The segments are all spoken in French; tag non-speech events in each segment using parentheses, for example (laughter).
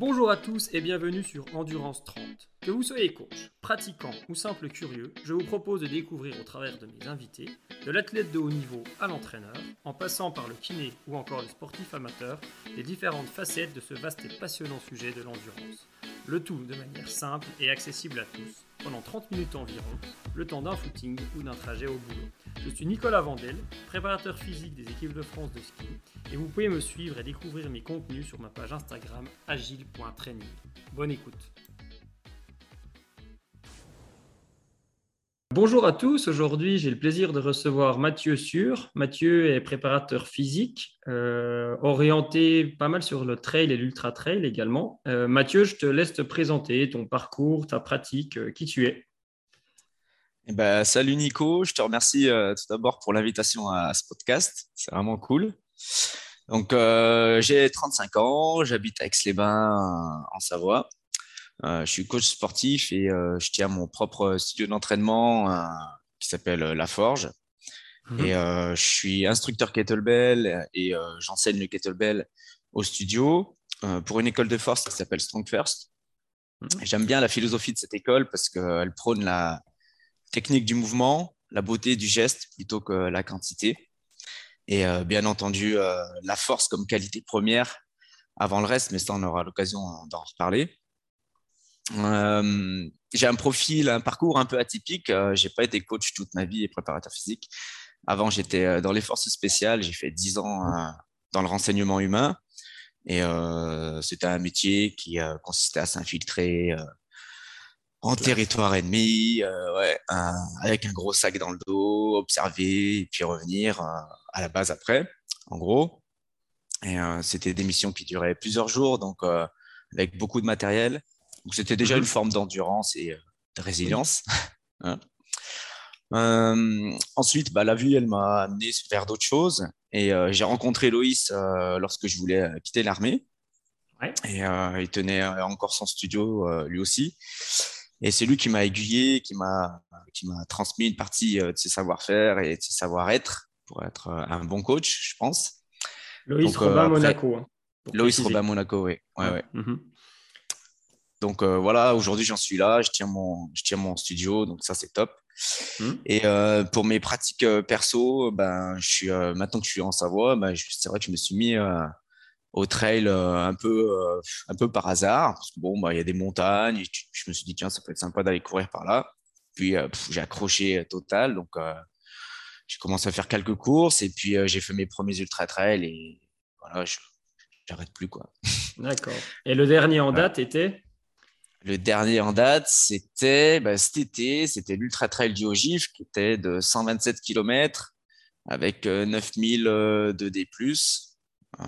Bonjour à tous et bienvenue sur Endurance 30. Que vous soyez coach, pratiquant ou simple curieux, je vous propose de découvrir au travers de mes invités, de l'athlète de haut niveau à l'entraîneur, en passant par le kiné ou encore le sportif amateur, les différentes facettes de ce vaste et passionnant sujet de l'endurance. Le tout de manière simple et accessible à tous, pendant 30 minutes environ, le temps d'un footing ou d'un trajet au boulot. Je suis Nicolas Vandel, préparateur physique des équipes de France de ski, et vous pouvez me suivre et découvrir mes contenus sur ma page Instagram agile.training. Bonne écoute. Bonjour à tous, aujourd'hui j'ai le plaisir de recevoir Mathieu Sûr. Mathieu est préparateur physique, euh, orienté pas mal sur le trail et l'ultra trail également. Euh, Mathieu, je te laisse te présenter ton parcours, ta pratique, euh, qui tu es. Eh ben, salut Nico, je te remercie tout d'abord pour l'invitation à, ce podcast, c'est vraiment cool. Donc j'ai 35 ans, j'habite à Aix-les-Bains en Savoie. Euh, je suis coach sportif et euh, je tiens mon propre studio d'entraînement euh, qui s'appelle La Forge. Mhm. Et je suis instructeur kettlebell et j'enseigne le kettlebell au studio pour une école de force qui s'appelle Strong First. Mhm. J'aime bien la philosophie de cette école parce qu'elle prône la technique du mouvement, la beauté du geste plutôt que la quantité. Et bien entendu, la force comme qualité première avant le reste, mais ça, on aura l'occasion d'en reparler. Euh, j'ai un profil, un parcours un peu atypique. Euh, j'ai pas été coach toute ma vie et préparateur physique. Avant, j'étais euh, dans les forces spéciales. J'ai fait 10 ans dans le renseignement humain. Et c'était un métier qui consistait à s'infiltrer en territoire ennemi, avec un gros sac dans le dos, observer et puis revenir à la base après, en gros. Et c'était des missions qui duraient plusieurs jours, donc avec beaucoup de matériel. Donc c'était déjà une mhm. forme d'endurance et euh, de résilience. (laughs) Hein. Euh, ensuite, bah, la vie, elle m'a amené vers d'autres choses. Et euh, j'ai rencontré Loïs lorsque je voulais quitter l'armée. Et il tenait encore son studio lui aussi. Et c'est lui qui m'a aiguillé, qui m'a qui m'a transmis une partie de ses savoir-faire et de ses savoir-être pour être un bon coach, je pense. Loïs Robin Monaco. Hein, Loïs Robin Monaco, oui. Ouais, ouais. Mhm. Donc euh, voilà, aujourd'hui j'en suis là, je tiens mon, je tiens mon studio, donc ça c'est top. Mmh. Et euh, pour mes pratiques euh, perso, ben, je suis, maintenant que je suis en Savoie, ben, c'est vrai que je me suis mis au trail un, peu, un peu par hasard. Parce que bon, ben, il y a des montagnes, je me suis dit, tiens, ça peut être sympa d'aller courir par là. Puis j'ai accroché total, donc j'ai commencé à faire quelques courses et puis j'ai fait mes premiers ultra trails et voilà, je n'arrête plus. quoi. D'accord. Et le dernier en date était? Le dernier en date, c'était bah, cet été, c'était l'Ultra Trail du Haut-Gif qui était de 127 km avec 9000 euh, euh, de D+. Euh,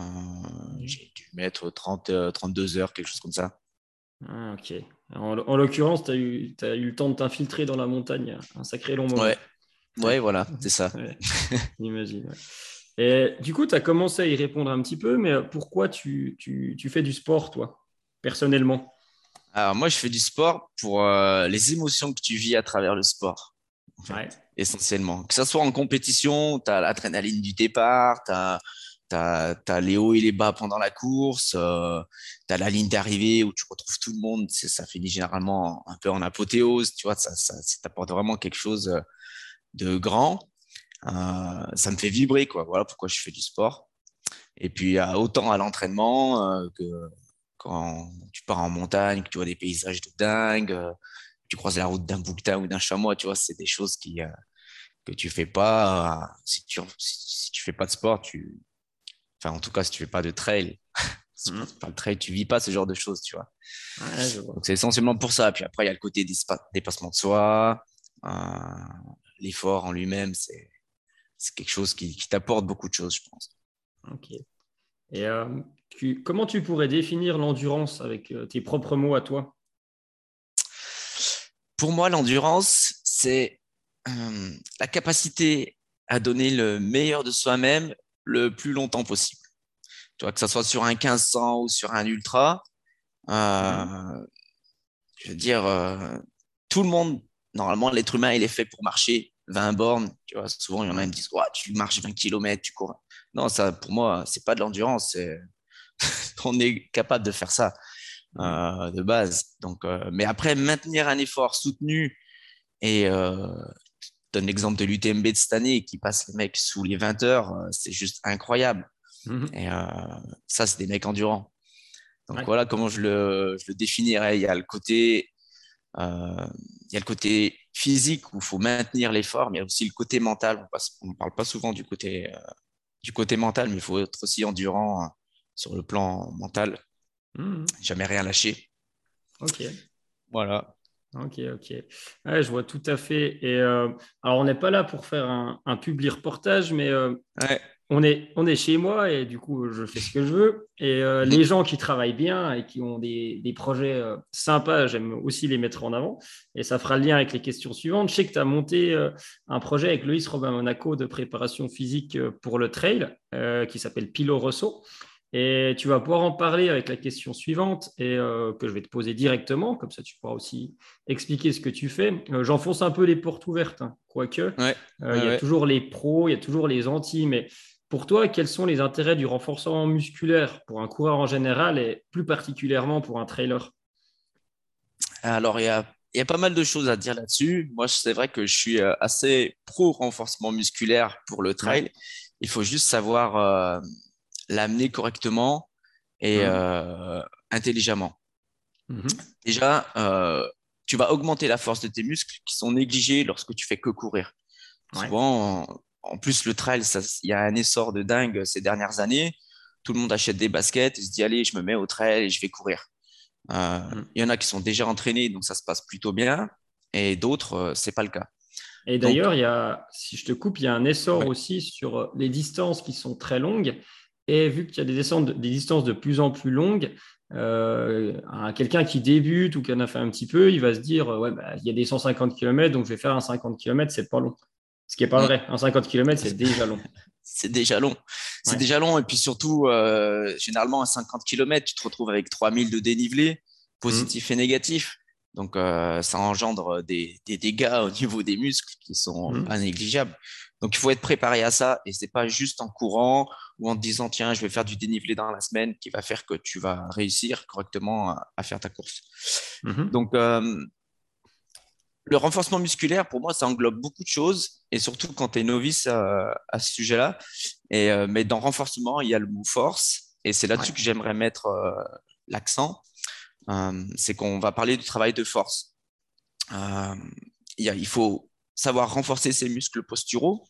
j'ai dû mettre 30, 32 heures, quelque chose comme ça. Ah, ok. En, l'occurrence, tu as, eu, as eu le temps de t'infiltrer dans la montagne un sacré long moment. Ouais, ouais voilà, (laughs) c'est ça. J'imagine. Et du coup, tu as commencé à y répondre un petit peu, mais pourquoi tu, tu, tu fais du sport, toi, personnellement? Alors moi, je fais du sport pour euh, les émotions que tu vis à travers le sport, essentiellement. Que ce soit en compétition, tu as l'adrénaline du départ, tu as, as, les hauts et les bas pendant la course, euh, tu as la ligne d'arrivée où tu retrouves tout le monde, ça finit généralement un peu en apothéose, tu vois, ça, ça, t'apporte vraiment quelque chose euh, de grand. ça me fait vibrer, quoi. Voilà pourquoi je fais du sport. Et puis, autant à l'entraînement que quand tu pars en montagne, que tu vois des paysages de dingue, euh, tu croises la route d'un bouquetin ou d'un chameau, tu vois, c'est des choses qui, euh, que tu fais pas. Euh, si tu si, tu fais pas de sport, tu, enfin en tout cas si tu fais pas de trail, (laughs) si mmh. pas de trail, tu vis pas ce genre de choses, tu vois. Donc c'est essentiellement pour ça. Puis après il y a le côté dépassement de soi, l'effort en lui-même, c'est c'est quelque chose qui, qui t'apporte beaucoup de choses, je pense. Ok. Et comment tu pourrais définir l'endurance avec euh, tes propres mots à toi? Pour moi, l'endurance, c'est euh, la capacité à donner le meilleur de soi-même le plus longtemps possible. Que ce soit sur un 1500 ou sur un ultra, euh, je veux dire, tout le monde, normalement, l'être humain, il est fait pour marcher 20 bornes. Tu vois, souvent, il y en a qui me disent, tu marches 20 km, tu cours. Non, ça, pour moi, c'est pas de l'endurance, (laughs) on est capable de faire ça. de base. Donc, mais après, maintenir un effort soutenu et donne l'exemple de l'UTMB de cette année qui passe les mecs sous les 20 heures, c'est juste incroyable. Mhm. Et ça, c'est des mecs endurants. Donc voilà comment je le, je le, définirais. Il y a le côté, il y a le côté physique où il faut maintenir l'effort, mais il y a aussi le côté mental. On ne parle pas souvent du côté, du côté mental, mais il faut être aussi endurant sur le plan mental. Mmh. Jamais rien lâcher. Ok. Voilà. Ok, ok. je vois tout à fait. Et euh, alors, on n'est pas là pour faire un, un public reportage, mais euh, on, est, on est chez moi et du coup, je fais ce que je veux. Et euh, (laughs) les gens qui travaillent bien et qui ont des, des projets sympas, j'aime aussi les mettre en avant. Et ça fera le lien avec les questions suivantes. Je sais que tu as monté un projet avec Loïs Robin Monaco de préparation physique pour le trail qui s'appelle Pilo Rosso. Et tu vas pouvoir en parler avec la question suivante et euh, que je vais te poser directement, comme ça tu pourras aussi expliquer ce que tu fais. Euh, j'enfonce un peu les portes ouvertes, hein, quoique. Euh, il y a toujours les pros, il y a toujours les anti, mais pour toi, quels sont les intérêts du renforcement musculaire pour un coureur en général et plus particulièrement pour un trailer? Alors, il y a, il y a pas mal de choses à dire là-dessus. Moi, c'est vrai que je suis assez pro renforcement musculaire pour le trail. Il faut juste savoir l'amener correctement et mmh. euh, intelligemment. Mmh. Déjà, euh, tu vas augmenter la force de tes muscles qui sont négligés lorsque tu fais que courir. Souvent, en, plus, le trail, il y a un essor de dingue ces dernières années. Tout le monde achète des baskets et se dit allez, je me mets au trail et je vais courir. Euh, mmh. Il y en a qui sont déjà entraînés, donc ça se passe plutôt bien, et d'autres, c'est pas le cas. Et d'ailleurs, il y a, si je te coupe, il y a un essor aussi sur les distances qui sont très longues. Et vu qu'il y a des, des distances de plus en plus longues, euh, quelqu'un qui débute ou qui en a fait un petit peu, il va se dire ouais, bah, il y a des 150 km, donc je vais faire un 50 km, c'est pas long. Ce qui n'est pas vrai. Un 50 km, (laughs) c'est déjà long. c'est déjà long. C'est déjà long. Et puis surtout, euh, généralement, à 50 km, tu te retrouves avec 3000 de dénivelé, positif et négatif. Donc, euh, ça engendre des, dégâts au niveau des muscles qui sont mm. pas négligeables. Donc, il faut être préparé à ça et c'est pas juste en courant ou en te disant tiens, je vais faire du dénivelé dans la semaine qui va faire que tu vas réussir correctement à, faire ta course. Mhm. Donc, euh, le renforcement musculaire, pour moi, ça englobe beaucoup de choses et surtout quand tu es novice euh, à, ce sujet-là. Et, euh, mais dans renforcement, il y a le mot force et c'est là-dessus que j'aimerais mettre l'accent. c'est qu'on va parler du travail de force. Il faut savoir renforcer ses muscles posturaux,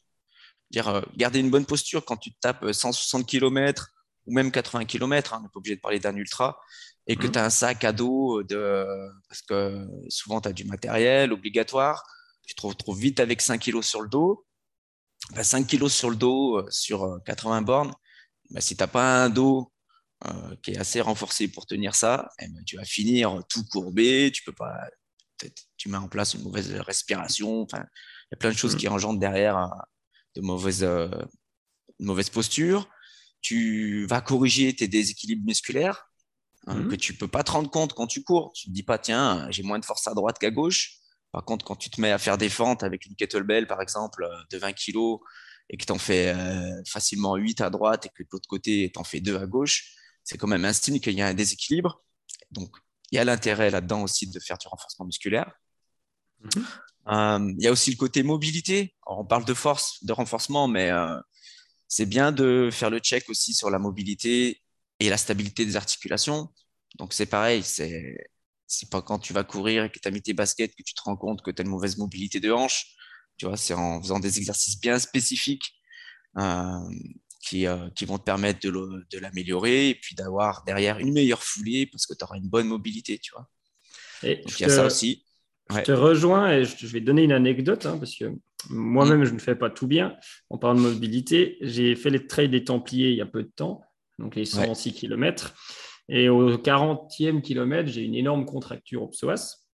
dire euh, garder une bonne posture quand tu tapes 160 km ou même 80 km, hein, on n'est pas obligé de parler d'un ultra, et que mmh. tu as un sac à dos, de, parce que souvent tu as du matériel obligatoire, tu te retrouves vite avec 5 kg sur le dos. 5 bah, kg sur le dos euh, sur 80 euh, bornes, bah, si tu n'as pas un dos qui est assez renforcé pour tenir ça, eh ben, tu vas finir tout courbé, tu peux pas, tu mets en place une mauvaise respiration, il y a plein de choses mmh. qui engendrent derrière de mauvaise, euh, mauvaise posture. Tu vas corriger tes déséquilibres musculaires hein, mhm. que tu peux pas te rendre compte quand tu cours. Tu te dis pas, tiens, j'ai moins de force à droite qu'à gauche. Par contre, quand tu te mets à faire des fentes avec une kettlebell, par exemple, euh, de 20 kg et que tu en fais euh, facilement 8 à droite et que de l'autre côté, tu en fais 2 à gauche, c'est quand même un signe qu'il y a un déséquilibre. Donc, il y a l'intérêt là-dedans aussi de faire du renforcement musculaire. Mhm. Euh, il y a aussi le côté mobilité. on parle de force, de renforcement, mais euh, c'est bien de faire le check aussi sur la mobilité et la stabilité des articulations. Donc c'est pareil, c'est pas quand tu vas courir et que tu as mis tes baskets que tu te rends compte que tu as une mauvaise mobilité de hanche. Tu vois, c'est en faisant des exercices bien spécifiques euh, qui, qui, vont te permettre de, de l'améliorer et puis d'avoir derrière une meilleure foulée parce que tu auras une bonne mobilité, tu vois. Et Donc, il y a ça aussi. Je te rejoins et je vais donner une anecdote hein, parce que moi-même, je ne fais pas tout bien. On parle de mobilité. J'ai fait les trails des Templiers il y a peu de temps, donc les 106 km. Et au 40e kilomètre, j'ai une énorme contracture au psoas,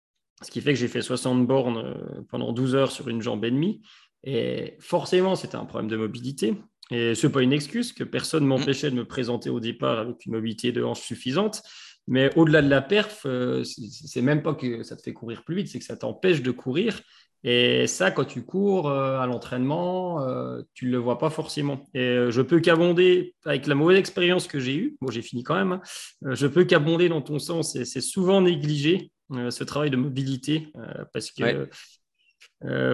ce qui fait que j'ai fait 60 bornes euh, pendant 12 heures sur une jambe et demie. Et forcément, c'était un problème de mobilité. Et ce n'est pas une excuse que personne mm. m'empêchait de me présenter au départ avec une mobilité de hanche suffisante. Mais au-delà de la perf, euh, c'est même pas que ça te fait courir plus vite, c'est que ça t'empêche de courir Et ça, quand tu cours à l'entraînement, tu ne le vois pas forcément. Et je peux qu'abonder, avec la mauvaise expérience que j'ai eue, bon, j'ai fini quand même, hein, je peux qu'abonder dans ton sens. Et c'est souvent négligé, ce travail de mobilité, parce que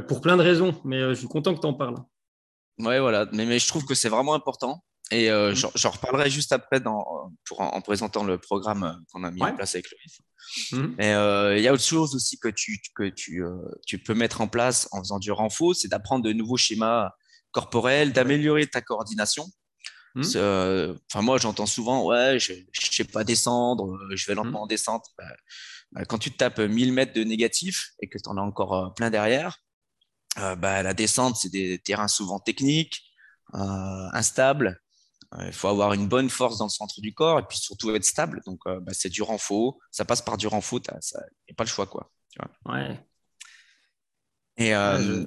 pour plein de raisons. Mais je suis content que tu en parles. Ouais, voilà. Mais, mais je trouve que c'est vraiment important. Et euh, mmh. j'en reparlerai juste après dans, pour, en, présentant le programme euh, qu'on a mis en place avec Loïs. Mmh. Mais euh, il y a autre chose aussi que tu, que tu, tu peux mettre en place en faisant du renfort, c'est d'apprendre de nouveaux schémas corporels, d'améliorer ta coordination. Mmh. Enfin, moi, j'entends souvent, ouais, je ne sais pas descendre, je vais lentement en descente. Bah, bah, quand tu te tapes 1000 mètres de négatif et que tu en as encore plein derrière, bah, la descente, c'est des terrains souvent techniques, instables. Il faut avoir une bonne force dans le centre du corps et puis surtout être stable. Donc, bah, c'est du renfort. Ça passe par du renfort. Il n'y a pas le choix. Quoi, Ouais. Et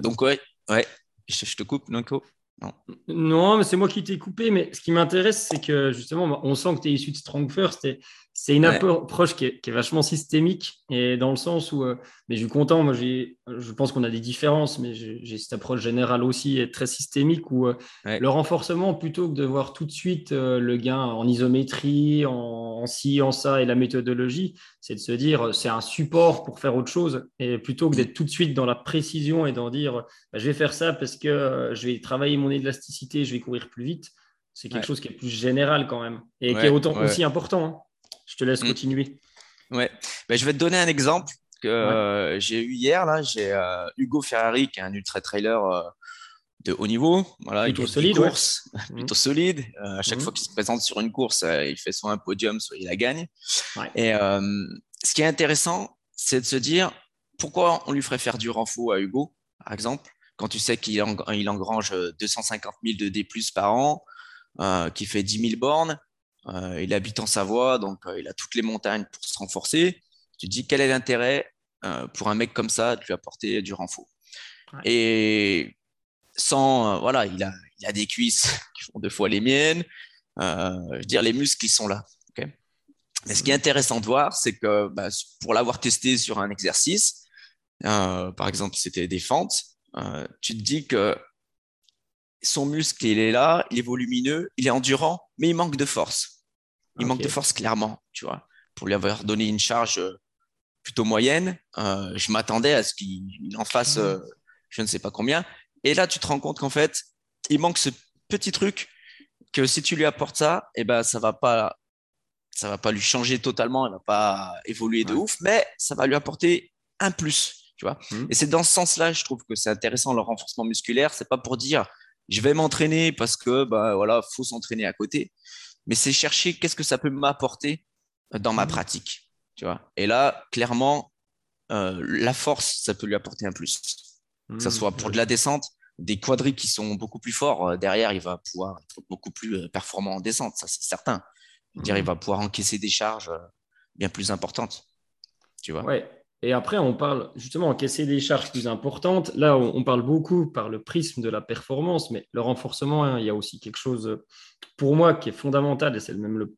donc, ouais, ouais. Je, je te coupe, Nico non. non, mais c'est moi qui t'ai coupé. Mais ce qui m'intéresse, c'est que justement, on sent que tu es issu de Strong First. Et c'est une approche qui est, vachement systémique et dans le sens où, euh, mais je suis content, moi je pense qu'on a des différences, mais j'ai cette approche générale aussi et très systémique où euh, le renforcement, plutôt que de voir tout de suite euh, le gain en isométrie, en, ci, en ça et la méthodologie, c'est de se dire c'est un support pour faire autre chose et plutôt que d'être tout de suite dans la précision et d'en dire bah, je vais faire ça parce que je vais travailler mon élasticité, je vais courir plus vite. C'est quelque chose qui est plus général quand même et qui est autant aussi important. Hein. Je te laisse mm. continuer. Ouais, ben, je vais te donner un exemple que euh, j'ai eu hier. Là, j'ai euh, Hugo Ferrari qui est un ultra trailer euh, de haut niveau. Voilà, (laughs) plutôt solide. Course, plutôt solide. à chaque mm. fois qu'il se présente sur une course, il fait soit un podium, soit il la gagne. Et ce qui est intéressant, c'est de se dire pourquoi on lui ferait faire du renfort à Hugo, par exemple, quand tu sais qu'il engrange 250 000 de D+ par an, qu'il fait 10 000 bornes euh, il habite en Savoie, donc euh, il a toutes les montagnes pour se renforcer. Tu te dis quel est l'intérêt euh, pour un mec comme ça de lui apporter du renfort? Et sans, voilà, il a, il a des cuisses (laughs) qui font deux fois les miennes. je veux dire, les muscles, ils sont là. Mais ce qui est intéressant de voir, c'est que bah, pour l'avoir testé sur un exercice, par exemple, c'était des fentes, tu te dis que son muscle, il est là, il est volumineux, il est endurant, mais il manque de force. Il manque de force clairement, tu vois. Pour lui avoir donné une charge euh, plutôt moyenne, euh, je m'attendais à ce qu'il en fasse mhm. euh, je ne sais pas combien. Et là, tu te rends compte qu'en fait, il manque ce petit truc que si tu lui apportes ça, eh ben, ça va pas ça va pas lui changer totalement, elle va pas évoluer de ouf, mais ça va lui apporter un plus, tu vois. Mhm. Et c'est dans ce sens-là, je trouve que c'est intéressant le renforcement musculaire. C'est pas pour dire je vais m'entraîner parce que bah voilà, faut s'entraîner à côté. Mais c'est chercher qu'est-ce que ça peut m'apporter dans ma mmh. pratique, tu vois. Et là, clairement, euh, la force, ça peut lui apporter un plus. Que ce mmh. soit pour de la descente, des quadris qui sont beaucoup plus forts, euh, derrière, il va pouvoir être beaucoup plus euh, performant en descente, ça c'est certain. Dire, il mmh. va pouvoir encaisser des charges bien plus importantes. Tu vois. Ouais. Et après, on parle justement encaisser des charges plus importantes. Là, on, parle beaucoup par le prisme de la performance, mais le renforcement, hein, il y a aussi quelque chose pour moi qui est fondamental, et c'est même le,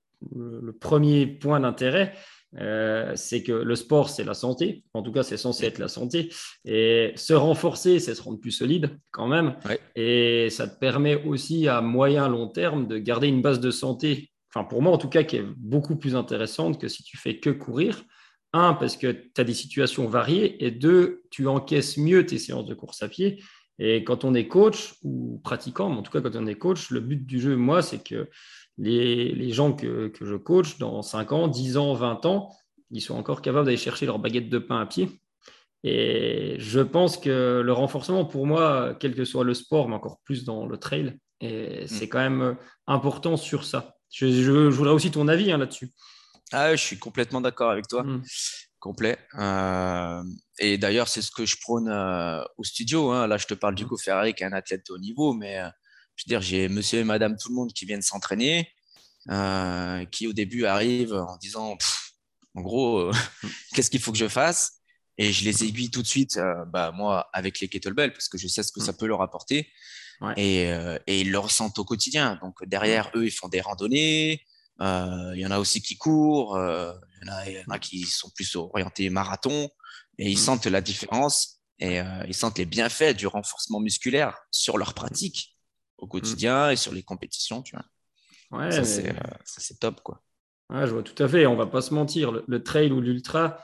premier point d'intérêt, euh, c'est que le sport, c'est la santé. En tout cas, c'est censé être la santé. Et se renforcer, c'est se rendre plus solide quand même. Et ça te permet aussi à moyen long terme de garder une base de santé, enfin pour moi en tout cas, qui est beaucoup plus intéressante que si tu fais que courir. Un, parce que tu as des situations variées, et deux, tu encaisses mieux tes séances de course à pied. Et quand on est coach ou pratiquant, mais en tout cas quand on est coach, le but du jeu, moi, c'est que les, gens que, je coach dans 5 ans, 10 ans, 20 ans, ils sont encore capables d'aller chercher leur baguette de pain à pied. Et je pense que le renforcement, pour moi, quel que soit le sport, mais encore plus dans le trail, mm. c'est quand même important sur ça. Je, voudrais aussi ton avis hein, là-dessus. Ah, je suis complètement d'accord avec toi. Mmh. Complet. Euh, et d'ailleurs, c'est ce que je prône euh, au studio. Hein. Là, je te parle du mmh. coup Ferrari, qui est un athlète de haut niveau, mais euh, je veux dire, j'ai monsieur et madame tout le monde qui viennent s'entraîner, qui au début arrivent en disant, en gros, mmh. (laughs) qu'est-ce qu'il faut que je fasse? Et je les aiguille tout de suite, bah, moi, avec les kettlebells, parce que je sais ce que ça peut leur apporter. Et, et, ils le ressentent au quotidien. Donc derrière, eux, ils font des randonnées, il y en a aussi qui courent, euh, il y, en a qui sont plus orientés marathon, et ils mmh. sentent la différence. et ils sentent les bienfaits du renforcement musculaire sur leur pratique au quotidien et sur les compétitions, tu vois. Ouais, ça, c'est top, quoi. Ouais, je vois tout à fait. On va pas se mentir. Le, trail ou l'ultra,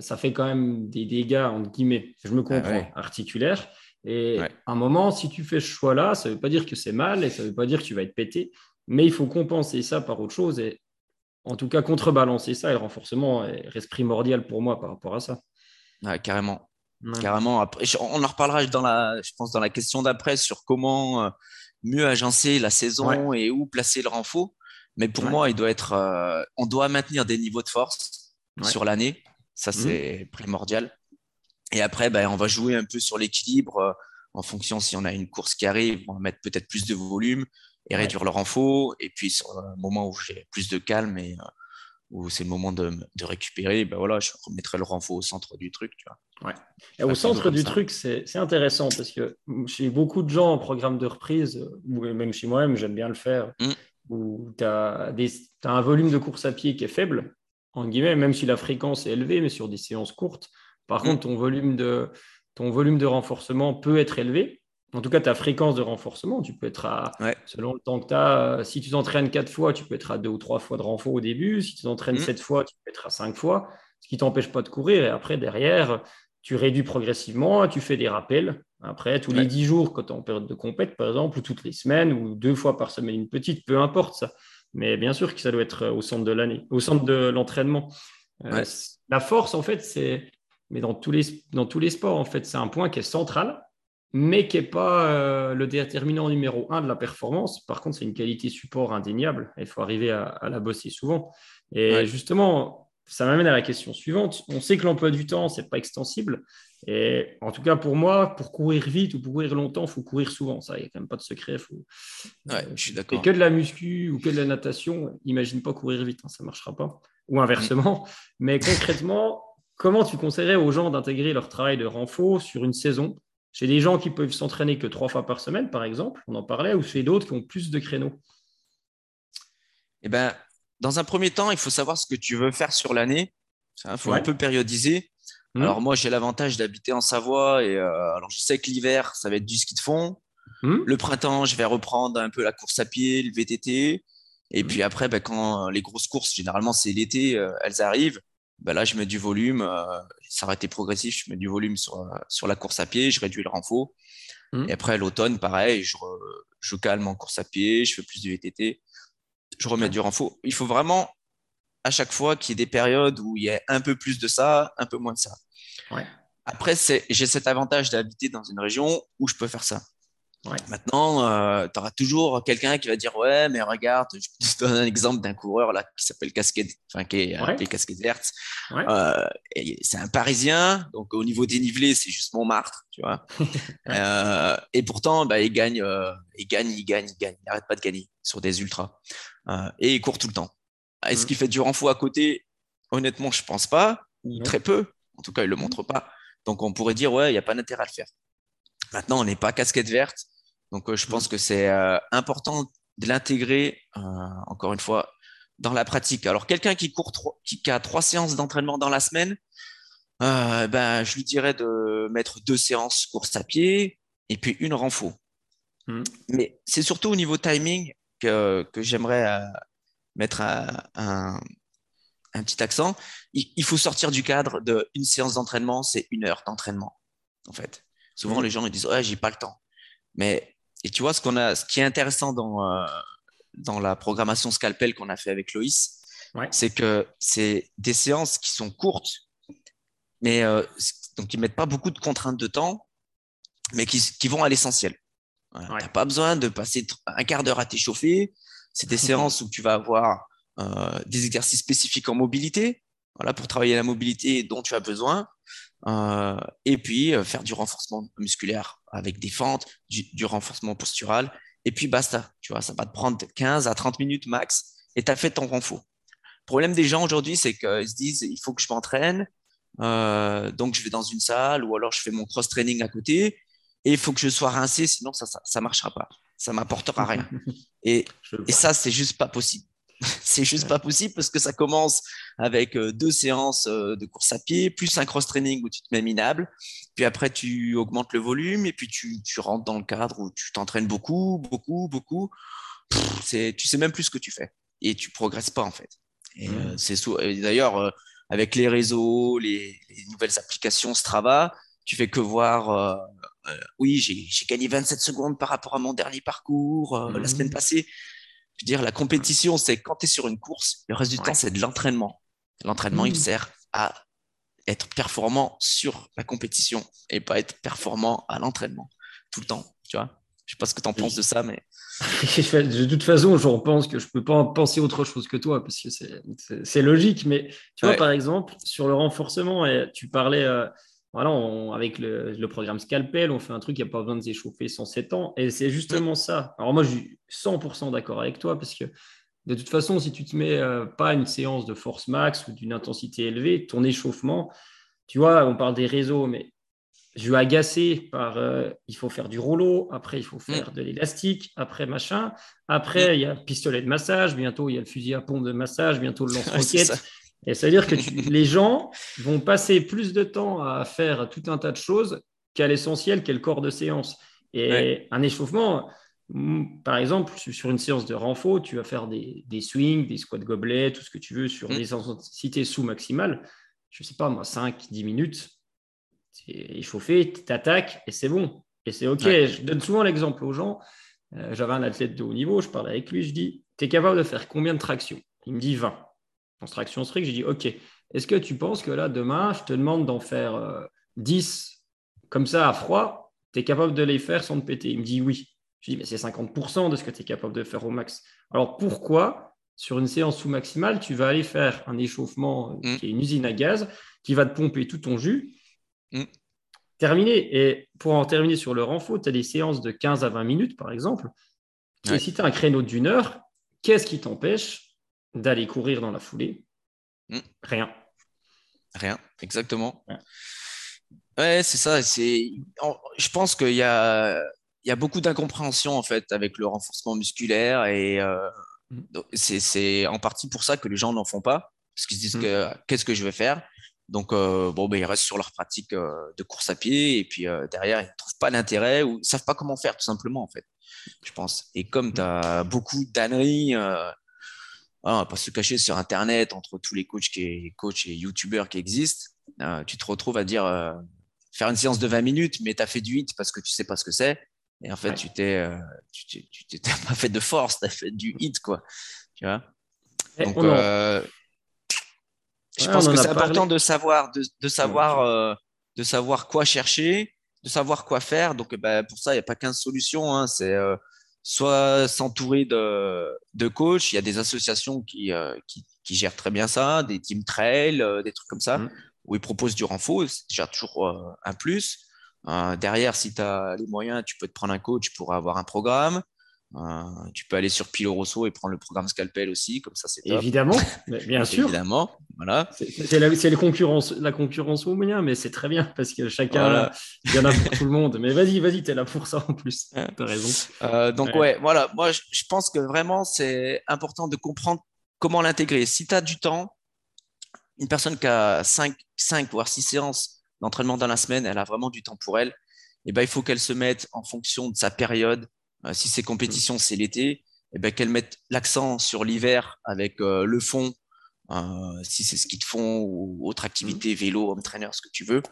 ça fait quand même des dégâts, entre guillemets. Je me ah comprends, articulaires. Et à un moment, si tu fais ce choix-là, ça ne veut pas dire que c'est mal et ça ne veut pas dire que tu vas être pété, mais il faut compenser ça par autre chose et en tout cas contrebalancer ça et le renforcement reste primordial pour moi par rapport à ça. carrément. Carrément. Après, on en reparlera dans la, je pense, dans la question d'après sur comment euh, mieux agencer la saison et où placer le renfort. Mais pour moi, il doit être, euh, on doit maintenir des niveaux de force sur l'année. Ça, mmh. c'est primordial. Et après, ben, on va jouer un peu sur l'équilibre euh, en fonction si on a une course qui arrive, on va mettre peut-être plus de volume et réduire le renfort. Et puis, sur un moment où j'ai plus de calme et euh, où c'est le moment de, de, récupérer, ben voilà, je remettrai le renfort au centre du truc. Tu vois. Ouais. Et au centre du truc, c'est intéressant parce que chez beaucoup de gens en programme de reprise, ou même chez moi-même, j'aime bien le faire, mmh. où tu as, as, un volume de course à pied qui est faible, en guillemets, même si la fréquence est élevée, mais sur des séances courtes. Par mm. contre, ton volume, de, ton volume de renforcement peut être élevé. En tout cas, ta fréquence de renforcement, tu peux être à, selon le temps que tu as, si tu t'entraînes quatre fois, tu peux être à deux ou trois fois de renfort au début. Si tu t'entraînes mm. sept fois, tu peux être à cinq fois, ce qui ne t'empêche pas de courir. Et après, derrière, tu réduis progressivement, tu fais des rappels. Après, tous les dix jours, quand tu es en période de compète, par exemple, ou toutes les semaines, ou deux fois par semaine, une petite, peu importe ça. Mais bien sûr que ça doit être au centre de l'année, au centre de l'entraînement. Euh, la force, en fait, c'est mais dans tous les, dans tous les sports, en fait, c'est un point qui est central, mais qui n'est pas euh, le déterminant numéro un de la performance. Par contre, c'est une qualité support indéniable. Il faut arriver à, la bosser souvent. Et justement, ça m'amène à la question suivante. On sait que l'emploi du temps, ce n'est pas extensible. Et en tout cas, pour moi, pour courir vite ou pour courir longtemps, il faut courir souvent. Ça, il n'y a quand même pas de secret. Faut... Ouais, je suis d'accord. Et que de la muscu ou que de la natation, imagine pas courir vite, hein, ça ne marchera pas. Ou inversement. Mais concrètement, Comment tu conseillerais aux gens d'intégrer leur travail de renfort sur une saison Chez des gens qui peuvent s'entraîner que trois fois par semaine, par exemple, on en parlait, ou chez d'autres qui ont plus de créneaux? Eh ben, dans un premier temps, il faut savoir ce que tu veux faire sur l'année. Il faut un peu périodiser. Mmh. Alors moi, j'ai l'avantage d'habiter en Savoie et euh, alors je sais que l'hiver, ça va être du ski de fond. Mmh. Le printemps, je vais reprendre un peu la course à pied, le VTT. Et mmh. puis après, ben, quand les grosses courses, généralement c'est l'été, euh, elles arrivent. Ben là, je mets du volume. Euh, ça aurait été progressif. Je mets du volume sur, euh, sur la course à pied, je réduis le renfort. Mmh. Et après, l'automne, pareil, je, je, calme en course à pied, je fais plus de VTT, je remets du renfort. Il faut vraiment, à chaque fois, qu'il y ait des périodes où il y a un peu plus de ça, un peu moins de ça. Ouais. Après, j'ai cet avantage d'habiter dans une région où je peux faire ça. Maintenant, euh, tu auras toujours quelqu'un qui va dire Ouais, mais regarde, je te donne un exemple d'un coureur là, qui s'appelle Casquette, enfin, qui est, euh, Casquette Hertz. Euh, c'est un Parisien, donc au niveau dénivelé, c'est juste Montmartre, tu vois. (laughs) et pourtant, bah, il, gagne, il gagne, il gagne, il gagne, il n'arrête pas de gagner sur des ultras. et il court tout le temps. Est-ce mmh. qu'il fait du renfort à côté? Honnêtement, je pense pas, ou très peu. En tout cas, il le mmh. montre pas. Donc, on pourrait dire Ouais, il n'y a pas d'intérêt à le faire. Maintenant, on n'est pas casquette verte. Donc, euh, je pense mm. que c'est euh, important de l'intégrer, euh, encore une fois, dans la pratique. Alors, quelqu'un qui, court qui, a trois séances d'entraînement dans la semaine, ben, je lui dirais de mettre deux séances course à pied et puis une renfort. Mm. Mais c'est surtout au niveau timing que, j'aimerais mettre un, petit accent. Il, faut sortir du cadre de une séance d'entraînement, c'est une heure d'entraînement, en fait. Souvent, mm. les gens ils disent ouais, j'ai pas le temps. Mais et tu vois, ce, qu'on a, ce qui est intéressant dans, euh, dans la programmation scalpel qu'on a fait avec Loïs, c'est que c'est des séances qui sont courtes, mais euh, donc qui ne mettent pas beaucoup de contraintes de temps, mais qui, qui vont à l'essentiel. Tu n'as pas besoin de passer un quart d'heure à t'échauffer. C'est des (laughs) séances où tu vas avoir euh, des exercices spécifiques en mobilité, voilà, pour travailler la mobilité dont tu as besoin. Euh, et puis euh, faire du renforcement musculaire avec des fentes, du, renforcement postural, et puis basta. Tu vois, ça va te prendre 15 à 30 minutes max, et tu as fait ton renfort. Le problème des gens aujourd'hui, c'est qu'ils se disent il faut que je m'entraîne, euh, donc je vais dans une salle, ou alors je fais mon cross-training à côté, et il faut que je sois rincé, sinon ça ne ça, marchera pas. Ça m'apportera (laughs) rien. Et, et ça, c'est juste pas possible. (laughs) c'est juste pas possible parce que ça commence avec euh, deux séances euh, de course à pied, plus un cross-training où tu te mets minable. Puis après, tu augmentes le volume et puis tu, rentres dans le cadre où tu t'entraînes beaucoup, beaucoup, beaucoup. C'est, tu sais même plus ce que tu fais et tu progresses pas en fait. Et, euh, c'est d'ailleurs avec les réseaux, les, nouvelles applications Strava, tu fais que voir. oui, j'ai, gagné 27 secondes par rapport à mon dernier parcours la semaine mmh. passée je veux dire, la compétition, c'est quand tu es sur une course, le reste du temps, c'est de l'entraînement. L'entraînement, il mmh. sert à être performant sur la compétition et pas être performant à l'entraînement tout le temps. Tu vois Je sais pas ce que tu en penses de ça, mais. (laughs) de toute façon, je pense que je peux pas en penser autre chose que toi parce que c'est logique. Mais tu vois, par exemple, sur le renforcement, et tu parlais. Euh, voilà, avec le, programme Scalpel, on fait un truc qui n'a pas besoin de s'échauffer 107 ans. Et c'est justement ça. Alors moi, je suis 100% d'accord avec toi parce que de toute façon, si tu te mets euh, pas une séance de force max ou d'une intensité élevée, ton échauffement, tu vois, on parle des réseaux, mais je suis agacé par euh, il faut faire du rouleau, après il faut faire de l'élastique, après machin, après il y a le pistolet de massage, bientôt il y a le fusil à pompe de massage, bientôt le (laughs) lance-roquette. Et ça veut dire que (laughs) les gens vont passer plus de temps à faire tout un tas de choses qu'à l'essentiel, qu'est le corps de séance. Et un échauffement, mm, par exemple, sur une séance de renfort, tu vas faire des, swings, des squats gobelets, tout ce que tu veux sur mm. des intensités sous-maximales. Je ne sais pas, moi, 5-10 minutes, es échauffé, tu t'attaques et c'est bon. Et c'est OK. Je donne souvent l'exemple aux gens. Euh, j'avais un athlète de haut niveau, je parlais avec lui, je dis, tu es capable de faire combien de tractions? Il me dit 20 traction strict, j'ai dit OK, est-ce que tu penses que là, demain, je te demande d'en faire 10 euh, comme ça à froid, tu es capable de les faire sans te péter? Il me dit oui. Je dis, mais c'est 50% de ce que tu es capable de faire au max. Alors pourquoi, sur une séance sous-maximale, tu vas aller faire un échauffement euh, mm. qui est une usine à gaz, qui va te pomper tout ton jus? Mm. Terminé. Et pour en terminer sur le renfort, tu as des séances de 15 à 20 minutes, par exemple. Et si tu as un créneau d'une heure, qu'est-ce qui t'empêche d'aller courir dans la foulée hmm. Rien. Rien, exactement. Ouais, c'est ça. C'est, je pense qu'il y a, il y a beaucoup d'incompréhension en fait avec le renforcement musculaire et euh, hmm. c'est, en partie pour ça que les gens n'en font pas parce qu'ils se disent hmm. que qu'est-ce que je vais faire? Donc euh, bon, ben, ils restent sur leur pratique euh, de course à pied et puis derrière ils ne trouvent pas l'intérêt ou ils savent pas comment faire tout simplement en fait. Je pense. Et comme tu as beaucoup d'âneries on va pas se cacher sur Internet entre tous les coachs, qui, coachs et YouTubeurs qui existent. Euh, tu te retrouves à dire euh, faire une séance de 20 minutes, mais tu as fait du hit parce que tu sais pas ce que c'est. Et en fait, tu t'es, euh, tu t'es (laughs) pas fait de force, tu as fait du hit, quoi. Tu vois? Donc, je pense que c'est important de savoir, de, de savoir, de savoir quoi chercher, de savoir quoi faire. Donc, bah, pour ça, il n'y a pas 15 solutions. Hein. C'est soit s'entourer de, de coachs. Il y a des associations qui, euh, qui, gèrent très bien ça, des team trail, euh, des trucs comme ça, mmh. où ils proposent du renfort. C'est déjà toujours euh, un plus. derrière, si tu as les moyens, tu peux te prendre un coach pour avoir un programme. Euh, tu peux aller sur Pilo Rosso et prendre le programme Scalpel aussi, comme ça c'est Évidemment, (laughs) bien sûr. Évidemment, voilà. C'est la, la, concurrence, la concurrence au moyen, mais c'est très bien parce que chacun, il y en a pour tout le monde. (laughs) Mais vas-y, vas-y, tu es là pour ça en plus. Tu as raison. Euh, donc, ouais. voilà. Moi, je, pense que vraiment, c'est important de comprendre comment l'intégrer. Si tu as du temps, une personne qui a 5, 5 voire 6 séances d'entraînement dans la semaine, elle a vraiment du temps pour elle. Et eh ben, il faut qu'elle se mette en fonction de sa période, euh, si c'est compétition, c'est l'été, eh ben, qu'elles mettent l'accent sur l'hiver avec euh, le fond, euh, si c'est ski de fond ou autre activité, mmh. vélo, home trainer, ce que tu veux,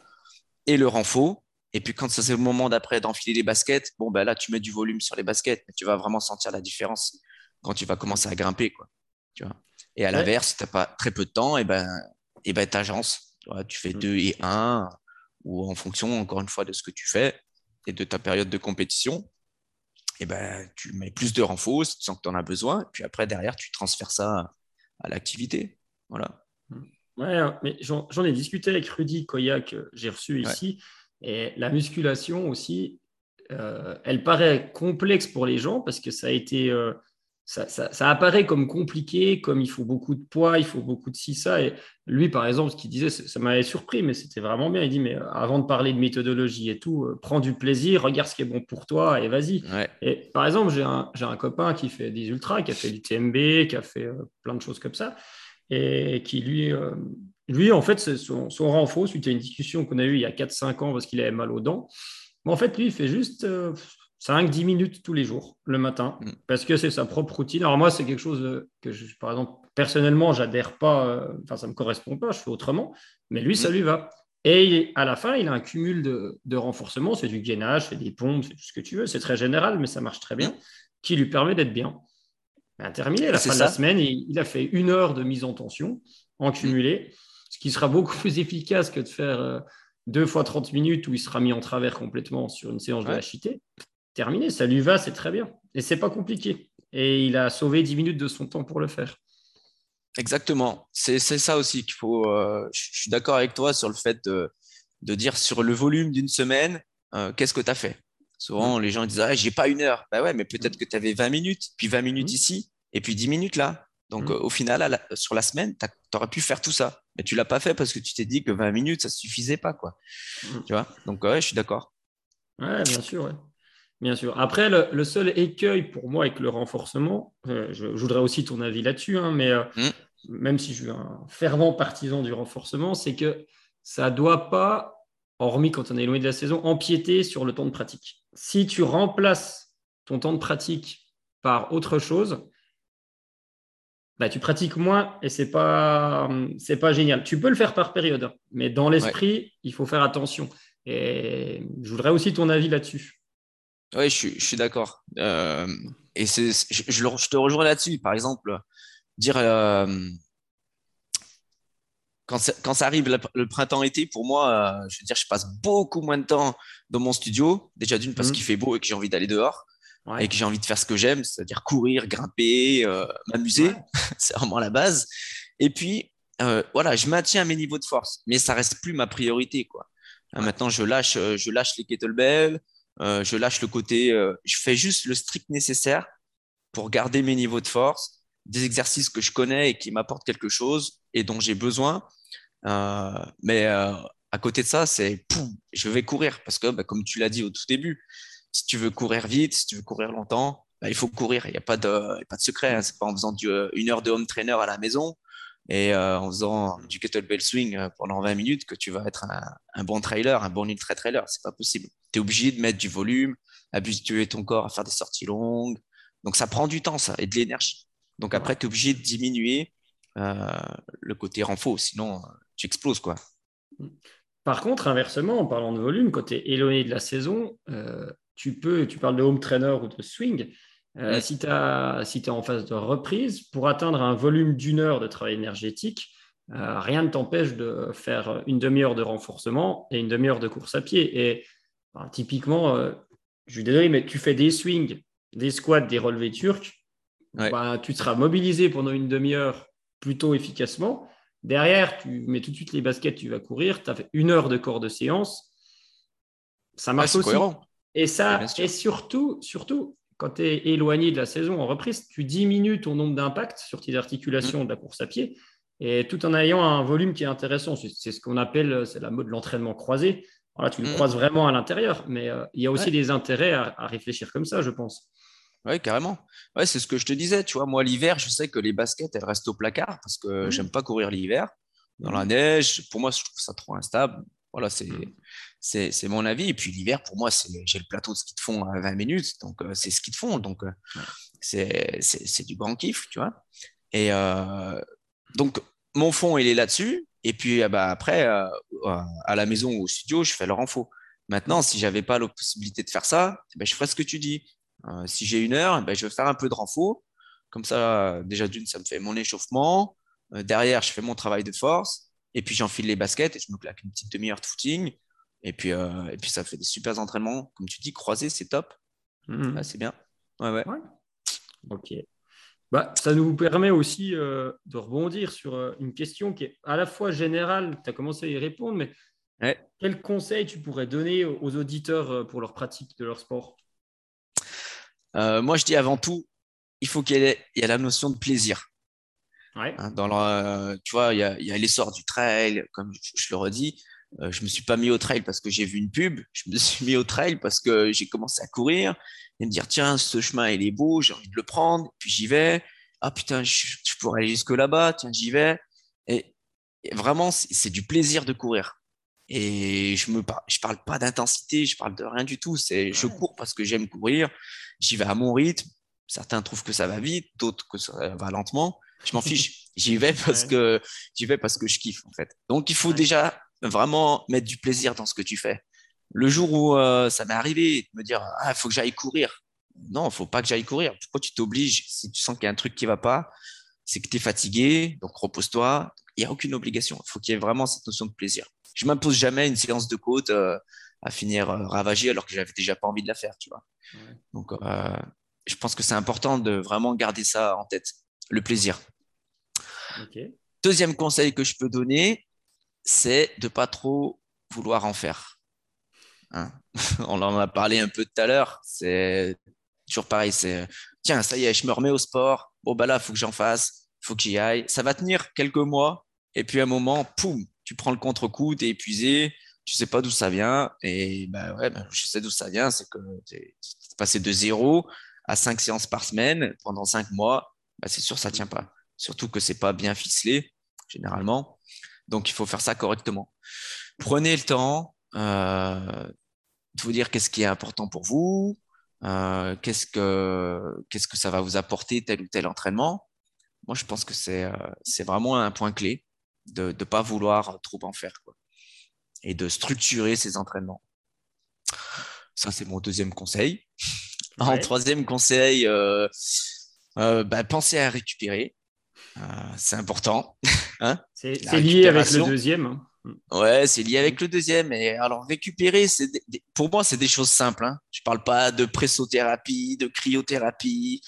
et le renfort. Et puis quand c'est le moment d'après d'enfiler les baskets, bon ben là tu mets du volume sur les baskets, mais tu vas vraiment sentir la différence quand tu vas commencer à grimper, quoi. Tu vois? Et à l'inverse, si tu n'as pas très peu de temps, et ben, et ben agences. Tu, tu fais 2 mmh. et 1, ou en fonction, encore une fois, de ce que tu fais et de ta période de compétition et ben, tu mets plus de tu sens que tu en as besoin. Puis après, derrière, tu transfères ça à l'activité. Voilà. Ouais, hein, mais j'en ai discuté avec Rudy Koya que j'ai reçu ici. Et la musculation aussi, euh, elle paraît complexe pour les gens parce que ça a été, euh, ça, apparaît comme compliqué, comme il faut beaucoup de poids, il faut beaucoup de ci, ça. Et lui, par exemple, ce qu'il disait, ça m'avait surpris, mais c'était vraiment bien. Il dit, mais euh, avant de parler de méthodologie et tout, euh, prends du plaisir, regarde ce qui est bon pour toi et vas-y. Et par exemple, j'ai un, un, copain qui fait des ultras, qui a fait du TMB, qui a fait euh, plein de choses comme ça, et qui lui, lui en fait, son, son renfort, suite à une discussion qu'on a eue il y a 4-5 ans parce qu'il avait mal aux dents, mais en fait, lui, il fait juste 5-10 minutes tous les jours, le matin, mm. parce que c'est sa propre routine. Alors moi, c'est quelque chose que, je, par exemple, personnellement, j'adhère pas, euh, enfin, ça ne me correspond pas, je fais autrement, mais lui, ça mm. lui va. Et à la fin, il a un cumul de, renforcement, c'est du gainage, c'est des pompes, c'est tout ce que tu veux, c'est très général, mais ça marche très bien, mm. qui lui permet d'être bien. Ben, terminé, à la fin de la semaine, il, a fait une heure de mise en tension en cumulé, ce qui sera beaucoup (laughs) plus efficace que de faire... Euh, deux fois 30 minutes où il sera mis en travers complètement sur une séance de HIT terminé, ça lui va, c'est très bien. Et c'est pas compliqué. Et il a sauvé 10 minutes de son temps pour le faire. Exactement. C'est ça aussi qu'il faut. Euh, je suis d'accord avec toi sur le fait de, dire sur le volume d'une semaine, euh, qu'est-ce que tu as fait? Souvent, mm. les gens disent ah, j'ai pas une heure. Bah ouais, mais peut-être mm. que tu avais 20 minutes, puis 20 minutes mm. ici, et puis 10 minutes là. Donc, euh, au final, sur la semaine, tu aurais pu faire tout ça. Mais tu l'as pas fait parce que tu t'es dit que 20 minutes, ça suffisait pas. quoi. Tu vois? Donc, ouais, je suis d'accord. Ouais, bien sûr. Ouais. Bien sûr. Après, le, seul écueil pour moi avec le renforcement, euh, je, voudrais aussi ton avis là-dessus, hein, mais euh, mm. même si je suis un fervent partisan du renforcement, c'est que ça ne doit pas, hormis quand on est loin de la saison, empiéter sur le temps de pratique. Si tu remplaces ton temps de pratique par autre chose, bah, tu pratiques moins et c'est pas c'est pas génial. Tu peux le faire par période, hein, mais dans l'esprit, il faut faire attention. Et je voudrais aussi ton avis là-dessus. Oui, je, suis d'accord. Euh, et c'est, je, je, te rejoins là-dessus. Par exemple, dire euh, quand, ça, quand, ça, arrive le, printemps-été, pour moi, euh, je veux dire, je passe beaucoup moins de temps dans mon studio. Déjà d'une parce mmh. qu'il fait beau et que j'ai envie d'aller dehors et que j'ai envie de faire ce que j'aime, c'est-à-dire courir, grimper, m'amuser. (laughs) c'est vraiment la base. Et puis, voilà, je maintiens mes niveaux de force, mais ça reste plus ma priorité, quoi. Maintenant, je lâche, je lâche les kettlebells. Euh, je lâche le côté, euh, je fais juste le strict nécessaire pour garder mes niveaux de force, des exercices que je connais et qui m'apportent quelque chose et dont j'ai besoin. Euh, mais à côté de ça, c'est je vais courir parce que, bah, comme tu l'as dit au tout début, si tu veux courir vite, si tu veux courir longtemps, bah, il faut courir. Il n'y a pas de, secret. Hein. C'est pas en faisant une heure de home trainer à la maison et en faisant du kettlebell swing pendant 20 minutes que tu vas être un, bon trailer, un bon ultra trailer. C'est pas possible tu es obligé de mettre du volume, habituer ton corps à faire des sorties longues. Donc ça prend du temps, ça, et de l'énergie. Donc après, tu es obligé de diminuer euh, le côté renfort, sinon euh, tu exploses. quoi. Par contre, inversement, en parlant de volume, quand tu es éloigné de la saison, euh, tu peux, tu parles de home trainer ou de swing, si tu si es en phase de reprise, pour atteindre un volume d'une heure de travail énergétique, rien ne t'empêche de faire une demi-heure de renforcement et une demi-heure de course à pied. Et typiquement, euh, je suis désolé, mais tu fais des swings, des squats, des relevés turcs, bah, tu seras mobilisé pendant une demi-heure plutôt efficacement. Derrière, tu mets tout de suite les baskets, tu vas courir, tu as fait une heure de corps de séance. Ça marche aussi. Et ça, et surtout, surtout, quand tu es éloigné de la saison en reprise, tu diminues ton nombre d'impacts sur tes articulations mmh. de la course à pied, et tout en ayant un volume qui est intéressant. C'est ce qu'on appelle, c'est la mode de l'entraînement croisé tu le mm. croises vraiment à l'intérieur, mais euh, il y a aussi des intérêts à, réfléchir comme ça, je pense. Oui, carrément. Ouais, c'est ce que je te disais. Tu vois, moi, l'hiver, je sais que les baskets, elles restent au placard parce que mm. j'aime pas courir l'hiver. Dans la mm. neige, pour moi, je trouve ça trop instable. Voilà, c'est c'est mon avis. Et puis l'hiver, pour moi, j'ai le plateau de ski de fond à 20 minutes. Donc, euh, c'est ski de fond. Donc, euh, c'est du grand kiff, tu vois. Et donc, mon fond, il est là-dessus. Et puis ah bah, après, euh, à la maison ou au studio, je fais le renfort. Maintenant, si j'avais pas la possibilité de faire ça, eh ben, je ferais ce que tu dis. Euh, si j'ai une heure, eh ben, je vais faire un peu de renfort. Comme ça, déjà d'une, ça me fait mon échauffement. Euh, derrière, je fais mon travail de force. Et puis, j'enfile les baskets et je me claque une petite demi-heure de footing. Et puis, et puis, ça fait des super entraînements. Comme tu dis, croiser, c'est top. Mmh. Ah, c'est bien. Ouais, ouais. ouais. Ok. Bah, ça nous permet aussi euh, de rebondir sur euh, une question qui est à la fois générale, tu as commencé à y répondre, mais quel conseil tu pourrais donner aux auditeurs euh, pour leur pratique de leur sport? Moi, je dis avant tout, il faut qu'il y, ait la notion de plaisir. Hein, dans tu vois, il y a, l'essor du trail, comme je, le redis. Euh, je me suis pas mis au trail parce que j'ai vu une pub. Je me suis mis au trail parce que j'ai commencé à courir et me dire tiens, ce chemin il est beau, j'ai envie de le prendre. Puis j'y vais. Ah putain, je, pourrais aller jusque là-bas. Tiens, j'y vais. Et, vraiment, c'est du plaisir de courir. Et je me je parle pas d'intensité, je parle de rien du tout. C'est je cours parce que j'aime courir. J'y vais à mon rythme. Certains trouvent que ça va vite, d'autres que ça va lentement. Je m'en fiche. (laughs) J'y vais parce que j'y vais parce que je kiffe en fait. Donc il faut déjà vraiment mettre du plaisir dans ce que tu fais. Le jour où euh, ça m'est arrivé de me dire ah il faut que j'aille courir. Non, il faut pas que j'aille courir. Pourquoi tu t'obliges si tu sens qu'il y a un truc qui va pas? C'est que tu es fatigué, donc repose-toi. Il n'y a aucune obligation. Il faut qu'il y ait vraiment cette notion de plaisir. Je m'impose jamais une séance de côte euh, à finir euh, ravagée alors que j'avais déjà pas envie de la faire, tu vois. Donc je pense que c'est important de vraiment garder ça en tête, le plaisir. Deuxième conseil que je peux donner, c'est de pas trop vouloir en faire. Hein. (laughs) On en a parlé un peu tout à l'heure. C'est toujours pareil. C'est tiens, ça y est, je me remets au sport. Bon bah là, faut que j'en fasse, faut que j'y aille. Ça va tenir quelques mois, et puis à un moment, poum, tu prends le contre-coup, tu es épuisé, tu sais pas d'où ça vient. Et bah ouais, bah, je sais d'où ça vient, c'est que tu es passé de zéro à cinq séances par semaine pendant cinq mois. Bah, c'est sûr, ça tient pas. Surtout que c'est pas bien ficelé généralement. Donc, il faut faire ça correctement. Prenez le temps euh, de vous dire qu'est-ce qui est important pour vous, euh, qu'est-ce que qu'est-ce que ça va vous apporter tel ou tel entraînement. Moi, je pense que c'est euh, vraiment un point clé de ne pas vouloir trop en faire quoi, et de structurer ses entraînements. Ça, c'est mon deuxième conseil. En troisième conseil, bah, pensez à récupérer. C'est important. (laughs) Hein c'est lié avec le deuxième. Hein. Ouais, c'est lié avec le deuxième. Et alors, récupérer, c'est pour moi, c'est des choses simples. Hein. Je parle pas de pressothérapie, de cryothérapie.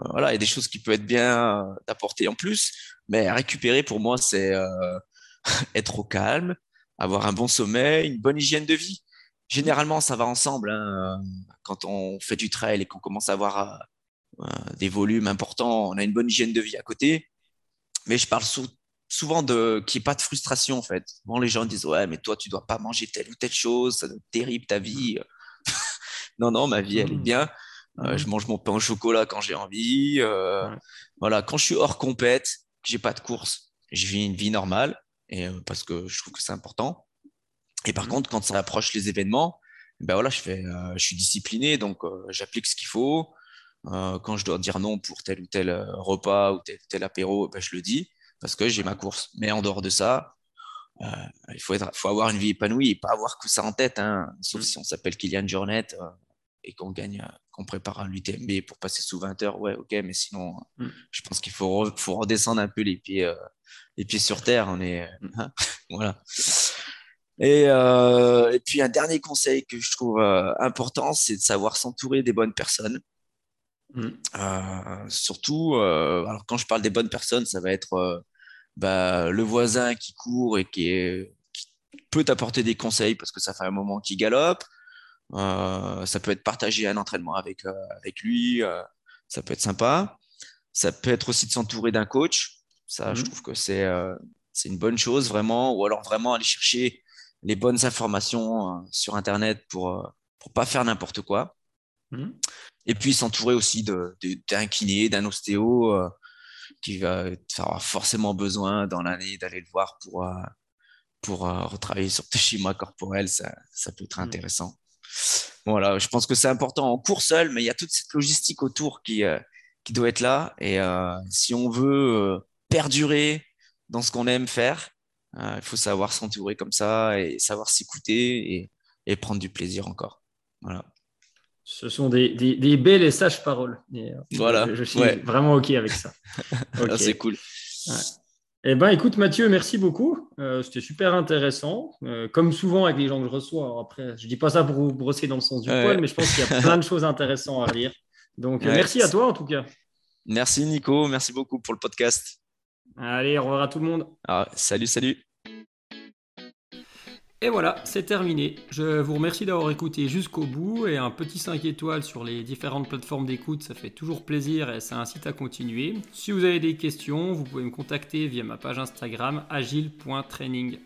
Euh, voilà, il y a des choses qui peuvent être bien euh, d'apporter en plus. Mais récupérer, pour moi, c'est euh, (laughs) être au calme, avoir un bon sommeil, une bonne hygiène de vie. Généralement, ça va ensemble. Hein. Quand on fait du trail et qu'on commence à avoir des volumes importants, on a une bonne hygiène de vie à côté. Mais je parle sous souvent de qu'il n'y ait pas de frustration en fait. Bon, les gens disent ouais, mais toi tu dois pas manger telle ou telle chose, ça doit être terrible ta vie. (laughs) non, non, ma vie elle est mmh. bien. Euh, je mmh. mange mon pain au chocolat quand j'ai envie. Euh, voilà, quand je suis hors compète, que j'ai pas de course, je vis une vie normale et euh, parce que je trouve que c'est important. Et par mmh. contre, quand ça approche les événements, ben voilà, je fais, je suis discipliné, donc j'applique ce qu'il faut. Quand je dois dire non pour tel ou tel repas ou tel, tel apéro, ben, je le dis parce que j'ai ma course. Mais en dehors de ça, euh, il faut, être, faut avoir une vie épanouie et pas avoir que ça en tête. Hein. sauf mm. si on s'appelle Kylian Jornet euh, et qu'on gagne, euh, qu'on prépare un UTMB pour passer sous 20 heures. Ouais, ok, mais sinon, mm. je pense qu'il faut, faut redescendre un peu les pieds, les pieds sur terre. On est, mm. hein, (laughs) voilà. Et, et, puis un dernier conseil que je trouve important, c'est de savoir s'entourer des bonnes personnes. Surtout, alors quand je parle des bonnes personnes, ça va être bah, le voisin qui court et qui, peut t'apporter des conseils parce que ça fait un moment qu'il galope. Euh, ça peut être partager un entraînement avec, euh, avec lui, euh, ça peut être sympa. Ça peut être aussi de s'entourer d'un coach. Ça, je mhm. trouve que c'est c'est une bonne chose vraiment. Ou alors vraiment aller chercher les bonnes informations sur Internet pour pour pas faire n'importe quoi. Mhm. Et puis s'entourer aussi d'un kiné, d'un ostéo qui va avoir forcément besoin dans l'année d'aller le voir pour, euh, pour euh, retravailler sur tes schémas corporels, ça, ça peut être mm. intéressant. Voilà, je pense que c'est important. en court seul, mais il y a toute cette logistique autour qui, euh, qui doit être là. Et si on veut perdurer dans ce qu'on aime faire, il faut savoir s'entourer comme ça et savoir s'écouter et, et prendre du plaisir encore. Voilà. Ce sont des, des, belles et sages paroles. Euh, voilà. Je, suis vraiment OK avec ça. (laughs) C'est cool. Eh ben, écoute, Mathieu, merci beaucoup. Euh, c'était super intéressant. Euh, comme souvent avec les gens que je reçois. après, je dis pas ça pour vous brosser dans le sens du poil, mais je pense qu'il y a (laughs) plein de choses intéressantes à lire. Donc, merci à toi en tout cas. Merci Nico, merci beaucoup pour le podcast. Allez, au revoir à tout le monde. Ah, salut, salut. Et voilà, c'est terminé. Je vous remercie d'avoir écouté jusqu'au bout et un petit 5 étoiles sur les différentes plateformes d'écoute, ça fait toujours plaisir et ça incite à continuer. Si vous avez des questions, vous pouvez me contacter via ma page Instagram agile.training.